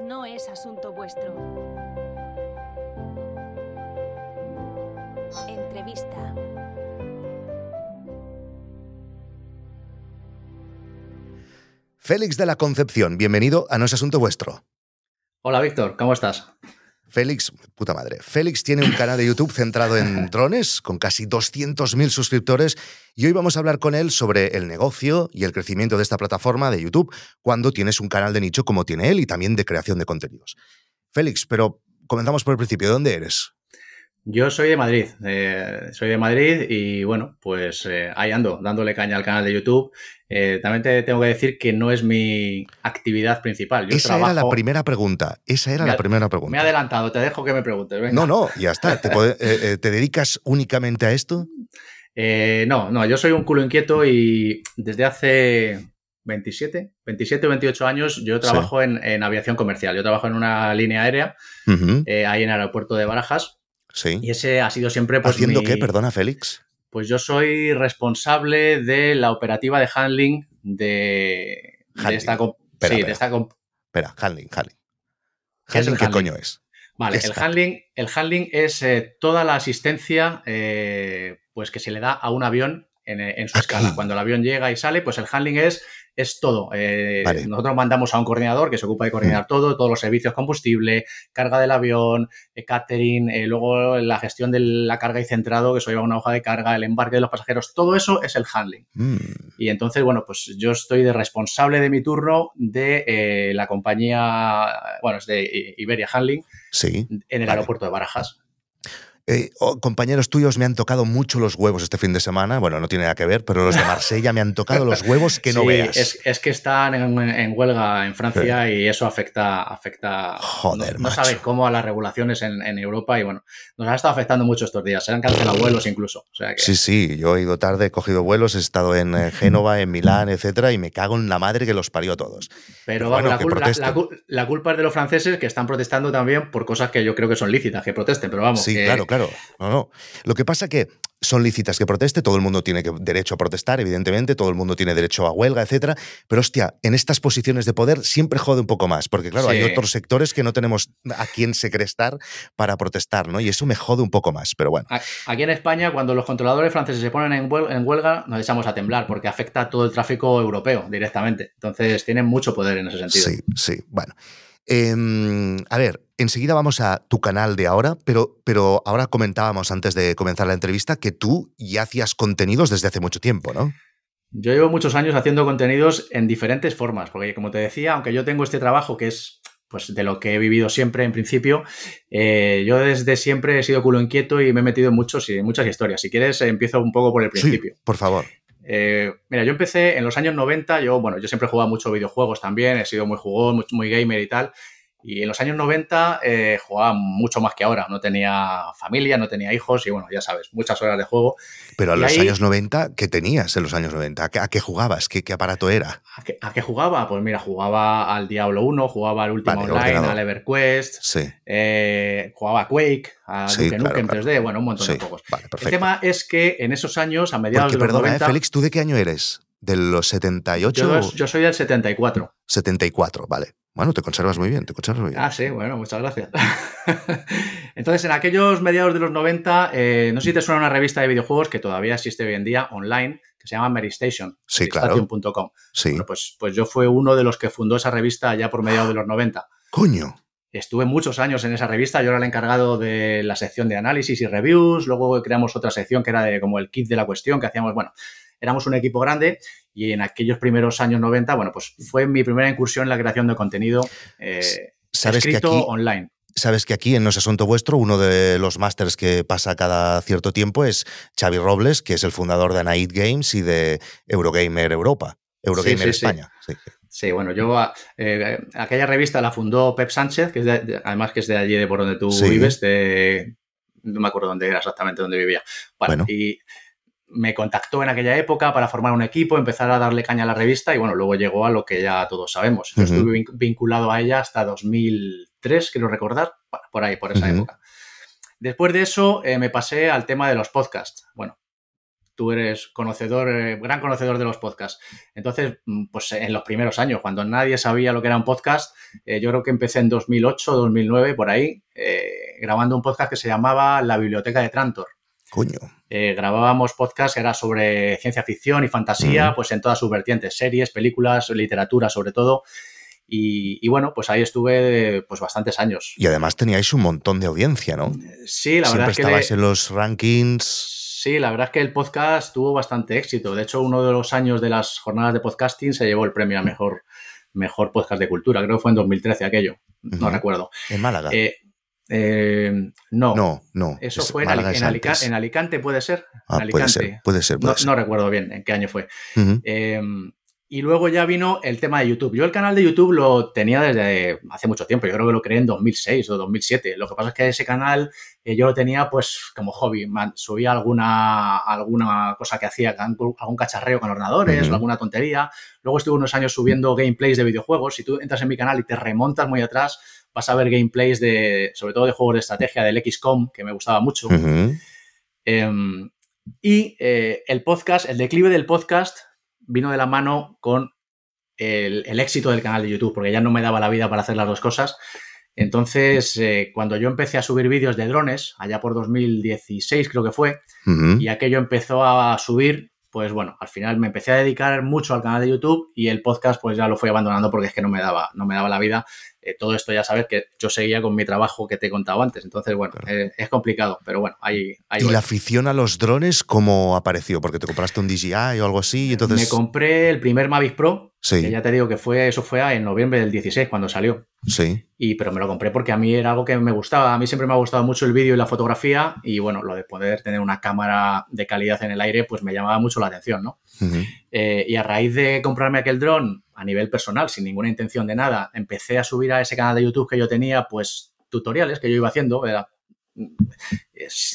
no es asunto vuestro. Entrevista. Félix de la Concepción, bienvenido a No es Asunto Vuestro. Hola Víctor, ¿cómo estás? Félix, puta madre, Félix tiene un canal de YouTube centrado en drones con casi 200.000 suscriptores y hoy vamos a hablar con él sobre el negocio y el crecimiento de esta plataforma de YouTube cuando tienes un canal de nicho como tiene él y también de creación de contenidos. Félix, pero comenzamos por el principio, ¿de dónde eres? Yo soy de Madrid, eh, soy de Madrid y bueno, pues eh, ahí ando, dándole caña al canal de YouTube. Eh, también te tengo que decir que no es mi actividad principal. Esa era la primera pregunta, esa era la primera pregunta. Me he adelantado, te dejo que me preguntes. No, no, ya está. ¿Te, ¿Te, dedicas únicamente a esto? no, no, yo soy un culo inquieto y desde hace 27, 27 o 28 años yo trabajo en, aviación comercial. Yo trabajo en una línea aérea ahí en el aeropuerto de Barajas y ese ha sido siempre. Pues, ¿Haciendo qué, perdona, Félix? Pues yo soy responsable de la operativa de handling de, esta. sí, de esta espera, handling, handling. ¿Handling qué, coño es? Vale, el handling, el handling es eh, toda la asistencia eh, pues que se le da a un avión en, su escala. Cuando el avión llega y sale, pues el handling es es todo. Eh, nosotros mandamos a un coordinador que se ocupa de coordinar mm. todo, todos los servicios, combustible, carga del avión, eh, catering, eh, luego la gestión de la carga y centrado, que eso lleva una hoja de carga, el embarque de los pasajeros, todo eso es el handling. Mm. Y entonces, bueno, pues yo estoy de responsable de mi turno de la compañía, bueno, es de Iberia Handling, sí, en el aeropuerto de Barajas. Eh, oh, compañeros tuyos me han tocado mucho los huevos este fin de semana. Bueno, no tiene nada que ver, pero los de Marsella me han tocado los huevos que no veas. Es, es, que están en, huelga en Francia y eso afecta. afecta Joder, no, sabes cómo a las regulaciones en, Europa y bueno, nos ha estado afectando mucho estos días. Se han cancelado vuelos incluso. Sí, sí, yo he ido tarde, he cogido vuelos, he estado en eh, Génova, en Milán, etcétera, y me cago en la madre que los parió a todos. Pero, bueno, la, culpa es de los franceses que están protestando también por cosas que yo creo que son lícitas que protesten, pero vamos. Sí, claro, claro claro. No, no. Lo que pasa que son lícitas que proteste, todo el mundo tiene derecho a protestar, evidentemente, todo el mundo tiene derecho a huelga, etcétera. Pero hostia, en estas posiciones de poder siempre jode un poco más, porque claro, hay otros sectores que no tenemos a quién secrestar para protestar, ¿no? Y eso me jode un poco más, pero bueno. Aquí en España, cuando los controladores franceses se ponen en huelga, nos echamos a temblar, porque afecta a todo el tráfico europeo directamente. Entonces, tienen mucho poder en ese sentido. Sí, sí, bueno. Em, a ver, enseguida vamos a tu canal de ahora, pero, pero ahora comentábamos antes de comenzar la entrevista que tú ya hacías contenidos desde hace mucho tiempo, ¿no? Yo llevo muchos años haciendo contenidos en diferentes formas, porque como te decía, aunque yo tengo este trabajo que es pues de lo que he vivido siempre en principio, eh, yo desde siempre he sido culo inquieto y me he metido en, muchos, en muchas historias. Si quieres, empiezo un poco por el principio. Sí, por favor. Eh, mira, yo empecé en los años 90, yo, bueno, yo siempre he jugado mucho videojuegos también, he sido muy jugón, muy, gamer y tal. Y en los años 90 eh, jugaba mucho más que ahora. No tenía familia, no tenía hijos y bueno, ya sabes, muchas horas de juego. Pero a los años 90, ¿qué tenías en los años 90? ¿A qué, jugabas? ¿Qué, aparato era? ¿A qué, jugaba? Pues mira, jugaba al Diablo 1, jugaba al Ultima Online, al EverQuest, sí. eh, jugaba a Quake, a sí, Duke Nukem 3D, bueno, un montón de juegos. El tema es que en esos años, a mediados de los perdona, 90... ¿eh, Félix, ¿tú de qué año eres? ¿De los 78? Yo, yo soy del 74. 74, vale. Bueno, te conservas muy bien, te conservas muy bien. Ah, sí, bueno, muchas gracias. Entonces, en aquellos mediados de los 90, eh, no sé si te suena una revista de videojuegos que todavía existe hoy en día online, que se llama Mary Station. Sí, claro. Sí. pues, pues yo fui uno de los que fundó esa revista ya por mediados de los 90. Coño. Estuve muchos años en esa revista, yo era el encargado de la sección de análisis y reviews, luego creamos otra sección que era de como el kit de la cuestión, que hacíamos, bueno, éramos un equipo grande y en aquellos primeros años 90, bueno, pues fue mi primera incursión en la creación de contenido eh, ¿Sabes escrito que aquí, online. Sabes que aquí en No es Asunto Vuestro, uno de los másters que pasa cada cierto tiempo es Xavi Robles, que es el fundador de Night Games y de Eurogamer Europa, Eurogamer España. Sí. bueno, yo eh, aquella revista la fundó Pep Sánchez, que es además que es de allí de por donde tú vives, de, no me acuerdo dónde era exactamente dónde vivía. bueno. y me contactó en aquella época para formar un equipo, empezar a darle caña a la revista y bueno, luego llegó a lo que ya todos sabemos. Yo estuve vinculado a ella hasta 2003, quiero recordar, por ahí, por esa época. Después de eso eh, me pasé al tema de los podcasts. Bueno, tú eres conocedor, eh, gran conocedor de los podcasts. Entonces, mm, pues en los primeros años, cuando nadie sabía lo que era un podcast, eh, yo creo que empecé en 2008, 2009, por ahí, grabando un podcast que se llamaba La Biblioteca de Trantor. Coño. Grabábamos podcast, era sobre ciencia ficción y fantasía, pues en todas sus vertientes, series, películas, literatura sobre todo. Y, bueno, pues ahí estuve pues bastantes años. Y además teníais un montón de audiencia, ¿no? Sí, la verdad es que... estabais en los rankings. Sí, la verdad es que el podcast tuvo bastante éxito. De hecho, uno de los años de las jornadas de podcasting se llevó el premio a mejor, mejor podcast de cultura. Creo que fue en 2013 aquello. No recuerdo. ¿En Málaga? Eh, eh, no. No, no. Eso fue en, Alicante, ¿puede ser? Ah, puede ser, puede ser. no, recuerdo bien en qué año fue. Y luego ya vino el tema de YouTube. Yo el canal de YouTube lo tenía desde hace mucho tiempo. Yo creo que lo creé en 2006 o 2007. Lo que pasa es que ese canal eh, yo lo tenía pues como hobby. subía alguna, alguna cosa que hacía, algún cacharreo con ordenadores, alguna tontería. Luego estuve unos años subiendo gameplays de videojuegos. Si tú entras en mi canal y te remontas muy atrás, vas a ver gameplays de, sobre todo de juegos de estrategia del XCOM, que me gustaba mucho. Em, y eh, el podcast, el declive del podcast vino de la mano con el, éxito del canal de YouTube, porque ya no me daba la vida para hacer las dos cosas. Entonces, eh, cuando yo empecé a subir vídeos de drones, allá por 2016 creo que fue, y aquello empezó a subir, pues bueno, al final me empecé a dedicar mucho al canal de YouTube y el podcast pues ya lo fui abandonando porque es que no me daba, no me daba la vida eh, todo esto ya sabes que yo seguía con mi trabajo que te he contado antes. Entonces, bueno, eh, es complicado, pero bueno, ahí... ¿Y la afición a los drones cómo apareció? Porque te compraste un DJI o algo así, entonces... Me compré el primer Mavic Pro, sí. que ya te digo que fue, eso fue en noviembre del 16 cuando salió. Sí. Y, pero me lo compré porque a mí era algo que me gustaba. A mí siempre me ha gustado mucho el vídeo y la fotografía y bueno, lo de poder tener una cámara de calidad en el aire, pues me llamaba mucho la atención, ¿no? Eh, y a raíz de comprarme aquel dron a nivel personal, sin ninguna intención de nada, empecé a subir a ese canal de YouTube que yo tenía, pues tutoriales que yo iba haciendo.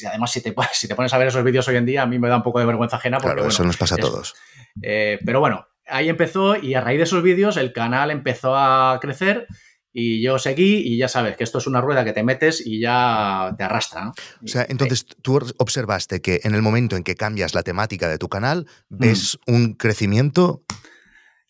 además, si te, si te pones a ver esos vídeos hoy en día, a mí me da un poco de vergüenza ajena. Porque, claro, eso nos pasa a todos. Eh, pero bueno, ahí empezó y a raíz de esos vídeos el canal empezó a crecer y yo seguí y ya sabes que esto es una rueda que te metes y ya te arrastra. O sea, entonces tú observaste que en el momento en que cambias la temática de tu canal, ves un crecimiento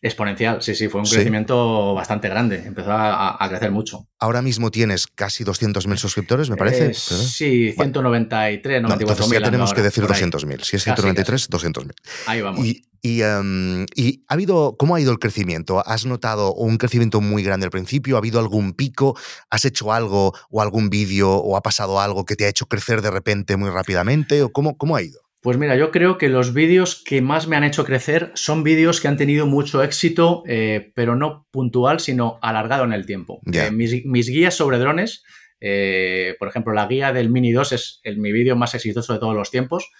Exponencial, sí, sí, fue un crecimiento bastante grande, empezó a, crecer mucho. Ahora mismo tienes casi 200.000 suscriptores, me parece. Eh, sí, 193, 94.000. No, entonces ya tenemos que decir 200.000. Si es 193, 200.000. Ahí vamos. Em, y, ha habido, ¿cómo ha ido el crecimiento? ¿Has notado un crecimiento muy grande al principio? ¿Ha habido algún pico? ¿Has hecho algo o algún vídeo o ha pasado algo que te ha hecho crecer de repente muy rápidamente? ¿O cómo, cómo ha ido? Pues mira, yo creo que los vídeos que más me han hecho crecer son vídeos que han tenido mucho éxito, eh, pero no puntual, sino alargado en el tiempo. Eh, mis, guías sobre drones, eh, por ejemplo, la guía del Mini 2 es el, mi vídeo más exitoso de todos los tiempos,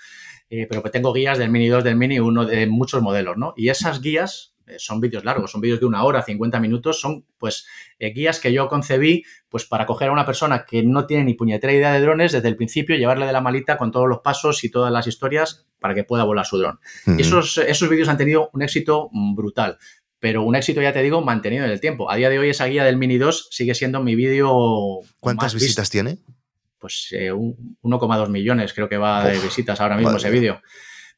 pero que tengo guías del Mini 2, del Mini 1, de muchos modelos, ¿no? Y esas guías son vídeos largos, son vídeos de una hora, 50 minutos, son pues eh, guías que yo concebí pues para coger a una persona que no tiene ni puñetera idea de drones desde el principio, llevarle de la malita con todos los pasos y todas las historias para que pueda volar su dron. Y esos, esos vídeos han tenido un éxito brutal, pero un éxito, ya te digo, mantenido en el tiempo. A día de hoy esa guía del Mini 2 sigue siendo mi vídeo... ¿Cuántas visitas tiene? Pues 1,2 eh, millones creo que va de visitas ahora mismo ese vídeo.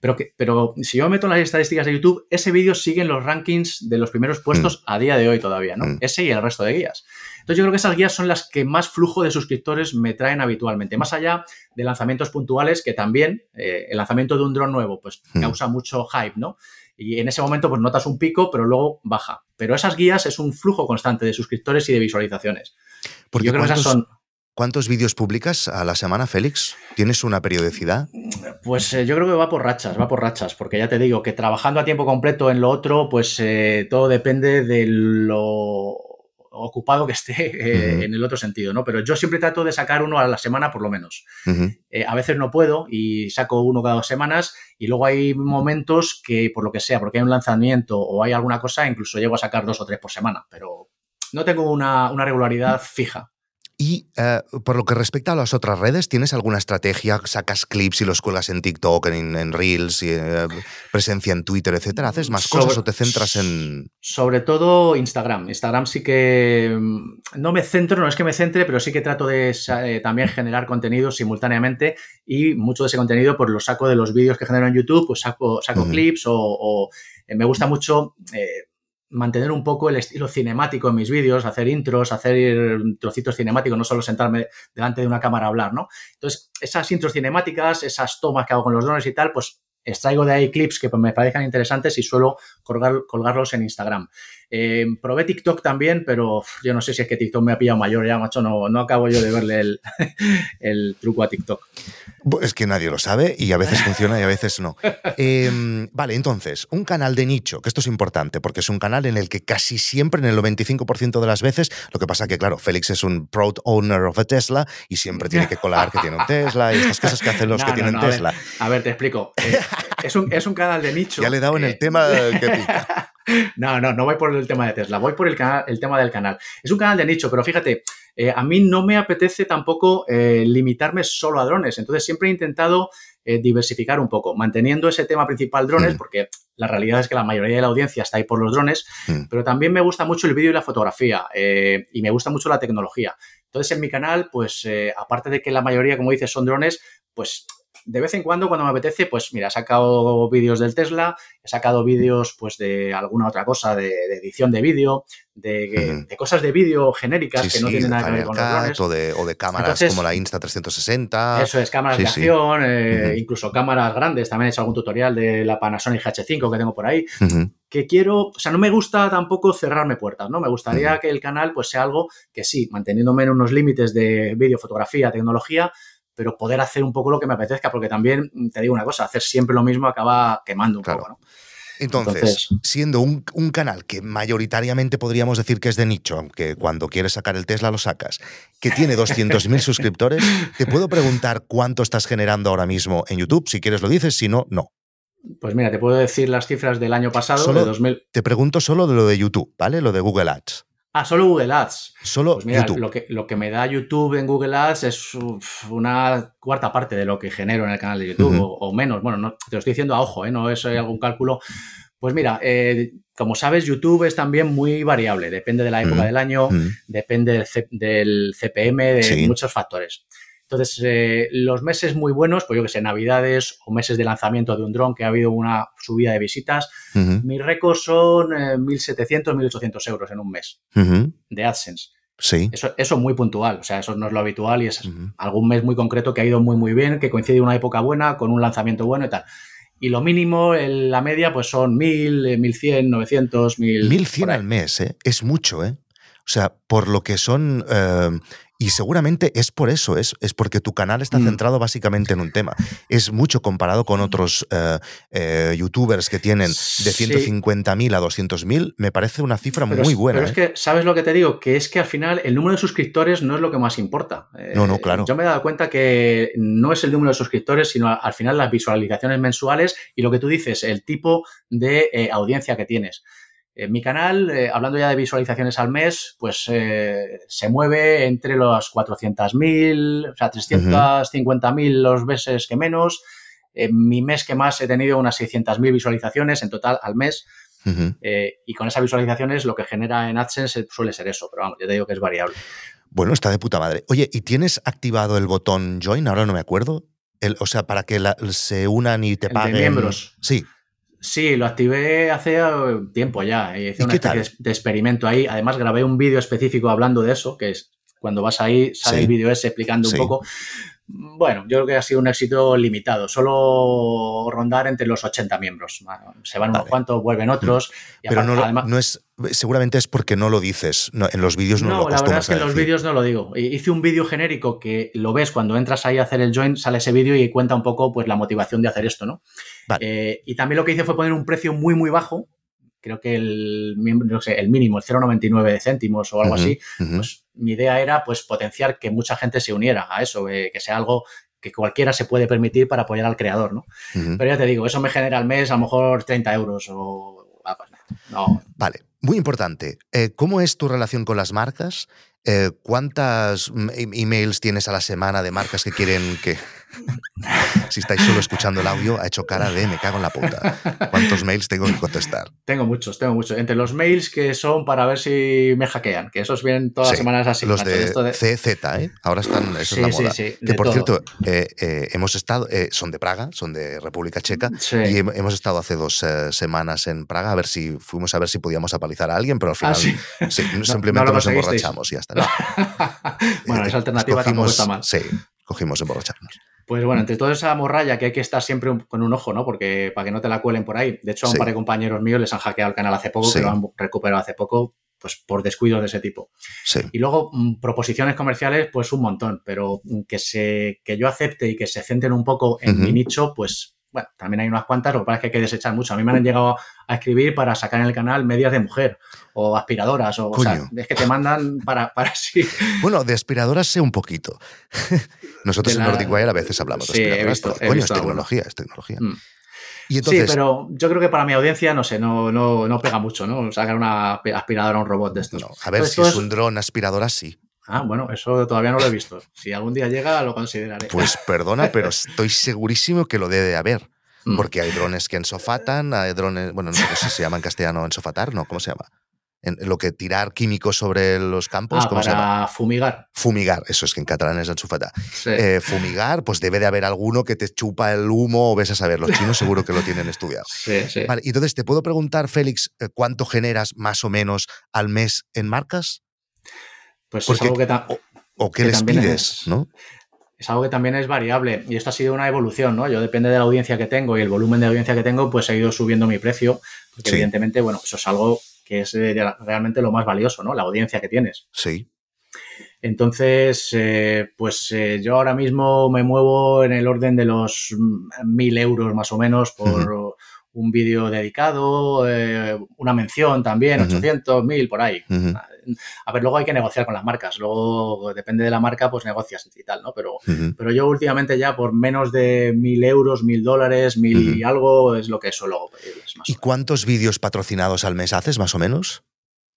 Pero, que, pero si yo me meto en las estadísticas de YouTube, ese vídeo sigue en los rankings de los primeros puestos mm. a día de hoy todavía, ¿no? Mm. Ese y el resto de guías. Entonces yo creo que esas guías son las que más flujo de suscriptores me traen habitualmente, más allá de lanzamientos puntuales que también eh, el lanzamiento de un dron nuevo pues mm. causa mucho hype, ¿no? Y en ese momento pues notas un pico, pero luego baja. Pero esas guías es un flujo constante de suscriptores y de visualizaciones. Porque yo creo que esas son ¿Cuántos vídeos publicas a la semana, Félix? ¿Tienes una periodicidad? Pues eh, yo creo que va por rachas, va por rachas, porque ya te digo que trabajando a tiempo completo en lo otro, pues eh, todo depende de lo ocupado que esté eh, en el otro sentido, ¿no? Pero yo siempre trato de sacar uno a la semana por lo menos. a veces no puedo y saco uno cada dos semanas y luego hay momentos que por lo que sea, porque hay un lanzamiento o hay alguna cosa, incluso llego a sacar dos o tres por semana, pero no tengo una regularidad fija. Y eh, por lo que respecta a las otras redes, ¿tienes alguna estrategia? ¿Sacas clips y los cuelgas en TikTok, en, Reels, y, eh, presencia en Twitter, etcétera? ¿Haces más cosas o te centras en...? Sobre todo Instagram. Instagram sí que... Mm, no me centro, no es que me centre, pero sí que trato de eh, también generar contenido simultáneamente y mucho de ese contenido pues lo saco de los vídeos que genero en YouTube, pues saco, saco clips o, me gusta mucho mantener un poco el estilo cinemático en mis vídeos, hacer intros, hacer trocitos cinemáticos, no solo sentarme delante de una cámara a hablar, ¿no? Entonces, esas intros cinemáticas, esas tomas que hago con los drones y tal, pues extraigo de ahí clips que me parezcan interesantes y suelo colgarlos en Instagram. Eh, probé TikTok también, pero yo no sé si es que TikTok me ha pillado mayor ya, macho. No, no acabo yo de verle el, el truco a TikTok. Es que nadie lo sabe y a veces funciona y a veces no. Em, vale, entonces, un canal de nicho, que esto es importante porque es un canal en el que casi siempre, en el 95% de las veces, lo que pasa que, claro, Félix es un proud owner of a Tesla y siempre tiene que colar que tiene un Tesla y estas cosas que hacen los que tienen Tesla. A ver, te explico. Eh, es, un, es, un, canal de nicho. Ya le he dado en el tema que pica. No, no, no voy por el tema de Tesla, voy por el, canal, el tema del canal. Es un canal de nicho, pero fíjate, eh, a mí no me apetece tampoco eh, limitarme solo a drones, entonces siempre he intentado eh, diversificar un poco, manteniendo ese tema principal drones, mm. porque la realidad es que la mayoría de la audiencia está ahí por los drones, mm. pero también me gusta mucho el vídeo y la fotografía y me gusta mucho la tecnología. Entonces en mi canal, pues aparte de que la mayoría, como dices, son drones, pues de vez en cuando, cuando me apetece, pues mira, he sacado vídeos del Tesla, he sacado vídeos pues de alguna otra cosa, de, edición de vídeo, de, cosas de vídeo genéricas que no tienen nada que ver con los drones. O de, o de cámaras como la Insta360. Eso es, cámaras de acción, eh, incluso cámaras grandes. También he hecho algún tutorial de la Panasonic H5 que tengo por ahí. Que quiero, o sea, no me gusta tampoco cerrarme puertas, ¿no? Me gustaría que el canal pues sea algo que sí, manteniéndome en unos límites de vídeo, fotografía, tecnología, pero poder hacer un poco lo que me apetezca, porque también, te digo una cosa, hacer siempre lo mismo acaba quemando un poco, ¿no? Entonces, siendo un, canal que mayoritariamente podríamos decir que es de nicho, aunque cuando quieres sacar el Tesla lo sacas, que tiene 200.000 suscriptores, te puedo preguntar cuánto estás generando ahora mismo en YouTube. Si quieres lo dices, si no, no. Pues mira, te puedo decir las cifras del año pasado, de 2000. Te pregunto solo de lo de YouTube, ¿vale? Lo de Google Ads. Ah, solo Google Ads. Solo pues mira, Lo que, lo que me da YouTube en Google Ads es una cuarta parte de lo que genero en el canal de YouTube, o, menos. Bueno, no, te lo estoy diciendo a ojo, ¿eh? no es algún cálculo. Pues mira, eh, como sabes, YouTube es también muy variable. Depende de la época del año, depende del, del CPM, de muchos factores. Entonces, eh, los meses muy buenos, pues yo que sé, Navidades o meses de lanzamiento de un dron, que ha habido una subida de visitas, mis récords son 1.700, eh, 1.800 euros en un mes de AdSense. Sí. Eso, es muy puntual, o sea, eso no es lo habitual y es algún mes muy concreto que ha ido muy, muy bien, que coincide una época buena con un lanzamiento bueno y tal. Y lo mínimo, en la media, pues son 1.000, 1.100, 900, 1.000. 1.100 al mes, ¿eh? Es mucho, ¿eh? O sea, por lo que son y seguramente es por eso, es, es porque tu canal está mm. centrado básicamente en un tema. Es mucho comparado con otros eh, eh, youtubers que tienen de 150.000 a 200.000, me parece una cifra muy buena. Pero es ¿eh? que, ¿sabes lo que te digo? Que es que al final el número de suscriptores no es lo que más importa. no, no, claro. Yo me he dado cuenta que no es el número de suscriptores, sino al final las visualizaciones mensuales y lo que tú dices, el tipo de audiencia que tienes. En mi canal, eh, hablando ya de visualizaciones al mes, pues eh, se mueve entre los 400.000, o sea, 350.000 los meses que menos. En mi mes que más he tenido unas 600.000 visualizaciones en total al mes. Eh, y con esas visualizaciones lo que genera en AdSense suele ser eso, pero vamos, yo te digo que es variable. Bueno, está de puta madre. Oye, ¿y tienes activado el botón Join? Ahora no me acuerdo. o sea, para que se unan y te paguen. De miembros. Sí. Sí, lo activé hace eh, tiempo ya. Hice una especie de experimento ahí. Además, grabé un vídeo específico hablando de eso, que es cuando vas ahí, sale el vídeo ese explicando un poco. Bueno, yo creo que ha sido un éxito limitado. Solo rondar entre los 80 miembros. Se van unos cuantos, vuelven otros. Pero no, es, seguramente es porque no lo dices. en los vídeos no, lo No, la verdad es que en los vídeos no lo digo. Hice un vídeo genérico que lo ves cuando entras ahí a hacer el join, sale ese vídeo y cuenta un poco pues la motivación de hacer esto, ¿no? Eh, y también lo que hice fue poner un precio muy, muy bajo. Creo que el, no sé, el mínimo, el 0,99 céntimos o algo así. Pues mi idea era pues potenciar que mucha gente se uniera a eso, eh, que sea algo que cualquiera se puede permitir para apoyar al creador, ¿no? Pero ya te digo, eso me genera al mes a lo mejor 30 euros o... Ah, pues, no. Vale. Muy importante. Eh, ¿Cómo es tu relación con las marcas? Eh, ¿Cuántas emails tienes a la semana de marcas que quieren que... si estáis solo escuchando el audio, ha hecho cara de me cago en la puta. ¿Cuántos mails tengo que contestar? Tengo muchos, tengo muchos. Entre los mails que son para ver si me hackean, que esos vienen todas las semanas así. Los de, CZ, ¿eh? Ahora están, eso es la moda. que por cierto, eh, eh, hemos estado, son de Praga, son de República Checa, y hemos estado hace dos semanas en Praga a ver si fuimos a ver si podíamos apalizar a alguien, pero al ah, final simplemente nos emborrachamos y ya está. bueno, esa alternativa tampoco está mal. Sí, cogimos emborracharnos. Pues bueno, entre toda esa morralla que hay que estar siempre con un ojo, ¿no? Porque para que no te la cuelen por ahí. De hecho, a un par de compañeros míos les han hackeado el canal hace poco, que lo han recuperado hace poco, pues por descuidos de ese tipo. Sí. Y luego, mm, proposiciones comerciales, pues un montón, pero que, se, que yo acepte y que se centren un poco en mi nicho, pues bueno, también hay unas cuantas, lo que pasa es que hay que desechar mucho. A mí me han llegado a escribir para sacar en el canal medias de mujer o aspiradoras, o, o sea, es que te mandan para, para sí. Bueno, de aspiradoras sé un poquito. Nosotros en Nordic Wire a veces hablamos de aspiradoras, coño, es tecnología, es tecnología. Mm. Y entonces, sí, pero yo creo que para mi audiencia, no sé, no, no, no pega mucho, ¿no? Sacar una aspiradora a un robot de estos. No, a ver, si es un dron aspiradora, sí. Ah, bueno, eso todavía no lo he visto. Si algún día llega, lo consideraré. Pues perdona, pero estoy segurísimo que lo debe de haber. Mm. Porque hay drones que ensofatan, hay drones, bueno, no sé si se llama en castellano ensofatar, ¿no? ¿Cómo se llama? En lo que tirar químicos sobre los campos. Ah, ¿cómo para se llama? fumigar. Fumigar, eso es que en catalán es ensofatar. Eh, fumigar, pues debe de haber alguno que te chupa el humo o ves a saber. Los chinos seguro que lo tienen estudiado. Sí, sí. Vale, entonces, ¿te puedo preguntar, Félix, eh, cuánto generas más o menos al mes en marcas? Pues es algo que, o, qué les pides, ¿no? Es algo que también es variable y esto ha sido una evolución, ¿no? Yo depende de la audiencia que tengo y el volumen de audiencia que tengo, pues he ido subiendo mi precio, porque evidentemente, bueno, eso es algo que es eh, realmente lo más valioso, ¿no? La audiencia que tienes. Sí. Entonces, eh, pues eh, yo ahora mismo me muevo en el orden de los mil euros más o menos por un vídeo dedicado, una mención también, 800, mil por ahí. A ver, luego hay que negociar con las marcas, luego depende de la marca, pues negocias y tal, ¿no? Pero, pero yo últimamente ya por menos de mil euros, mil dólares, mil y algo es lo que suelo pedirles ¿Y cuántos vídeos patrocinados al mes haces, más o menos?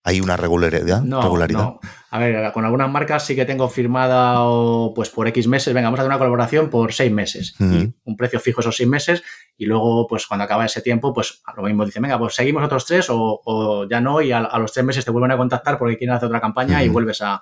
¿Hay una regularidad? No, regularidad? no. A ver, con algunas marcas sí que tengo firmada pues por X meses, venga, vamos a hacer una colaboración por seis meses. un precio fijo esos seis meses y luego, pues cuando acaba ese tiempo, pues lo mismo dicen, venga, pues seguimos otros tres o, ya no y a, los tres meses te vuelven a contactar porque quieren hacer otra campaña y vuelves a,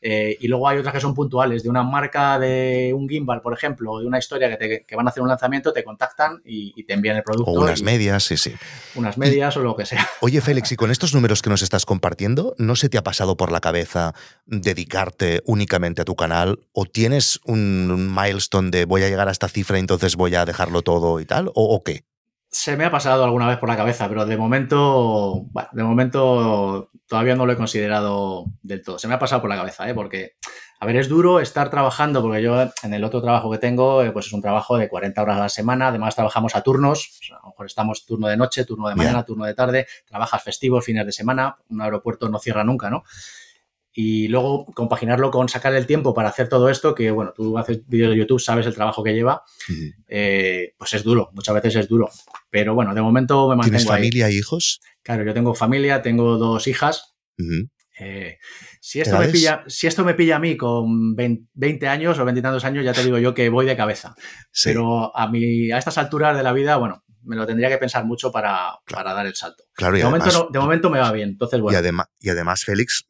eh, y luego hay otras que son puntuales, de una marca de un gimbal, por ejemplo, o de una historia que, te, van a hacer un lanzamiento, te contactan y, te envían el producto. O unas medias, sí, sí. Unas medias o lo que sea. Oye, Félix, y con estos números que nos estás compartiendo, ¿no se te ha pasado por la cabeza dedicarte únicamente a tu canal? ¿O tienes un milestone de voy a llegar a esta cifra y entonces voy a dejarlo todo y tal? o qué? Se me ha pasado alguna vez por la cabeza, pero de momento, bueno, de momento todavía no lo he considerado del todo. Se me ha pasado por la cabeza, ¿eh? porque, a ver, es duro estar trabajando, porque yo en el otro trabajo que tengo, eh, pues es un trabajo de 40 horas a la semana, además trabajamos a turnos, a lo mejor estamos turno de noche, turno de mañana, turno de tarde, trabajas festivos, fines de semana, un aeropuerto no cierra nunca, ¿no? Y luego compaginarlo con sacar el tiempo para hacer todo esto, que bueno, tú haces vídeos de YouTube, sabes el trabajo que lleva, eh, pues es duro, muchas veces es duro. Pero bueno, de momento me mantengo ¿Tienes familia e hijos? Claro, yo tengo familia, tengo dos hijas. Eh, si, esto me pilla, si esto me pilla a mí con 20 años o 20 y tantos años, ya te digo yo que voy de cabeza. Pero a, mí, a estas alturas de la vida, bueno, me lo tendría que pensar mucho para, para dar el salto. Claro, de, momento de momento me va bien. Entonces, bueno. Y además, y además Félix,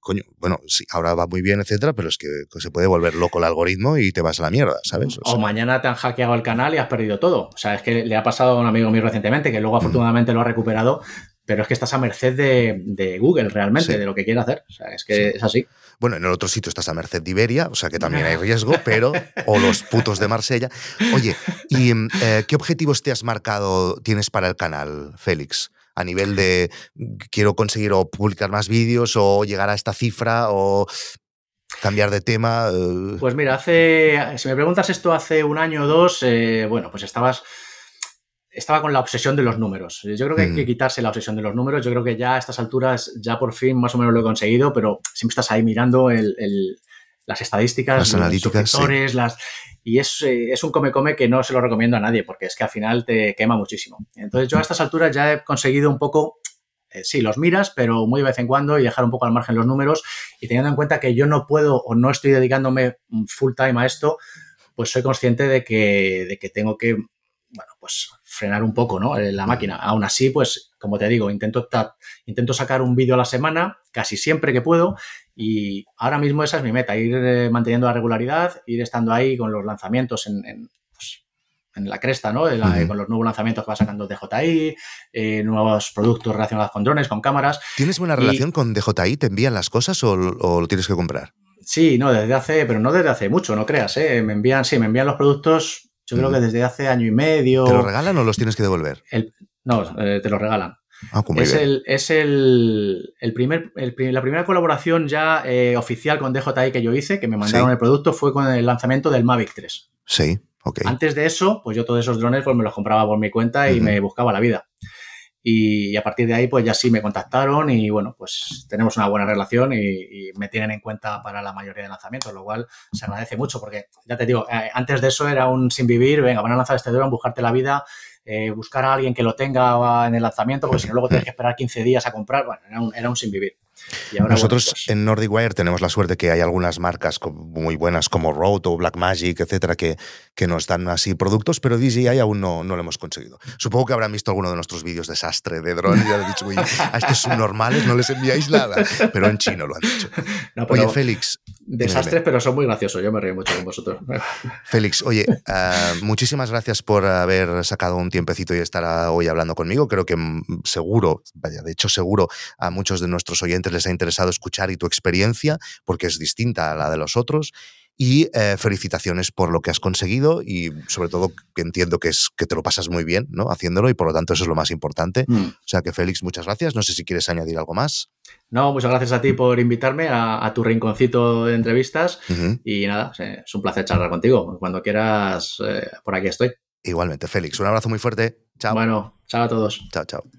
coño, bueno, sí, ahora va muy bien, etcétera, pero es que se puede volver loco el algoritmo y te vas a la mierda, ¿sabes? O, mañana te han hackeado el canal y has perdido todo. O sea, es que le ha pasado a un amigo mío recientemente que luego afortunadamente lo ha recuperado, pero es que estás a merced de, Google realmente, de lo que quiere hacer. O sea, es que es así. Bueno, en el otro sitio estás a merced de Iberia, o sea que también hay riesgo, pero. o los putos de Marsella. Oye, ¿y eh, qué objetivos te has marcado, tienes para el canal, Félix? A nivel de quiero conseguir o publicar más vídeos o llegar a esta cifra o cambiar de tema. Eh. Pues mira, hace. Si me preguntas esto hace un año o dos, eh, bueno, pues estabas estaba con la obsesión de los números. Yo creo que hay que mm. quitarse la obsesión de los números. Yo creo que ya a estas alturas, ya por fin más o menos lo he conseguido, pero siempre estás ahí mirando las estadísticas, las analíticas, los las y es, eh, es un come-come que no se lo recomiendo a nadie porque es que al final te quema muchísimo. Entonces yo a estas alturas ya he conseguido un poco eh, sí, los miras, pero muy de vez en cuando y dejar un poco al margen los números y teniendo en cuenta que yo no puedo o no estoy dedicándome full time a esto, pues soy consciente de que, de que tengo que, bueno, pues frenar un poco, ¿no? La máquina. Aún así, pues, como te digo, intento, intento sacar un vídeo a la semana, casi siempre que puedo, y ahora mismo esa es mi meta, ir eh, manteniendo la regularidad, ir estando ahí con los lanzamientos en en la cresta, ¿no? Con los nuevos lanzamientos que va sacando DJI, eh, nuevos productos relacionados con drones, con cámaras. ¿Tienes buena relación con DJI? ¿Te envían las cosas o, lo tienes que comprar? Sí, no, desde hace, pero no desde hace mucho, no creas, ¿eh? Me envían, sí, me envían los productos, yo creo que desde hace año y medio. ¿Te los regalan o los tienes que devolver? no, eh, te los regalan. Ah, es, el, es el, primer, la primera colaboración ya eh, oficial con DJI que yo hice, que me mandaron el producto, fue con el lanzamiento del Mavic 3. Sí. Antes de eso, pues yo todos esos drones pues me los compraba por mi cuenta y me buscaba la vida. Y, a partir de ahí, pues ya sí me contactaron y bueno, pues tenemos una buena relación y, me tienen en cuenta para la mayoría de lanzamientos, lo cual se agradece mucho porque, ya te digo, eh, antes de eso era un sin vivir, venga, van a lanzar este drone, buscarte la vida, eh, buscar a alguien que lo tenga en el lanzamiento, porque si no luego tienes que esperar 15 días a comprar, bueno, era un, era un sin vivir. Nosotros pues en Nordic Wire tenemos la suerte que hay algunas marcas muy buenas como Rode o Blackmagic, etcétera, que, que nos dan así productos, pero DJI aún no, no lo hemos conseguido. Supongo que habrán visto alguno de nuestros vídeos desastre de drones y han dicho, a estos subnormales no les enviáis nada, pero en chino lo han dicho. oye, Félix. Desastres, pero son muy graciosos. Yo me río mucho con vosotros. Félix, oye, eh, muchísimas gracias por haber sacado un tiempecito y estar hoy hablando conmigo. Creo que mm, seguro, vaya, de hecho seguro a muchos de nuestros oyentes les ha interesado escuchar y tu experiencia, porque es distinta a la de los otros. Y eh, felicitaciones por lo que has conseguido y sobre todo que entiendo que, es, que te lo pasas muy bien ¿no? haciéndolo y por lo tanto eso es lo más importante. Mm. O sea que Félix, muchas gracias. No sé si quieres añadir algo más. No, muchas gracias a ti por invitarme a, tu rinconcito de entrevistas y nada, es un placer charlar contigo. Cuando quieras, eh, por aquí estoy. Igualmente, Félix. Un abrazo muy fuerte. Chao. Bueno, chao a todos. Chao, chao.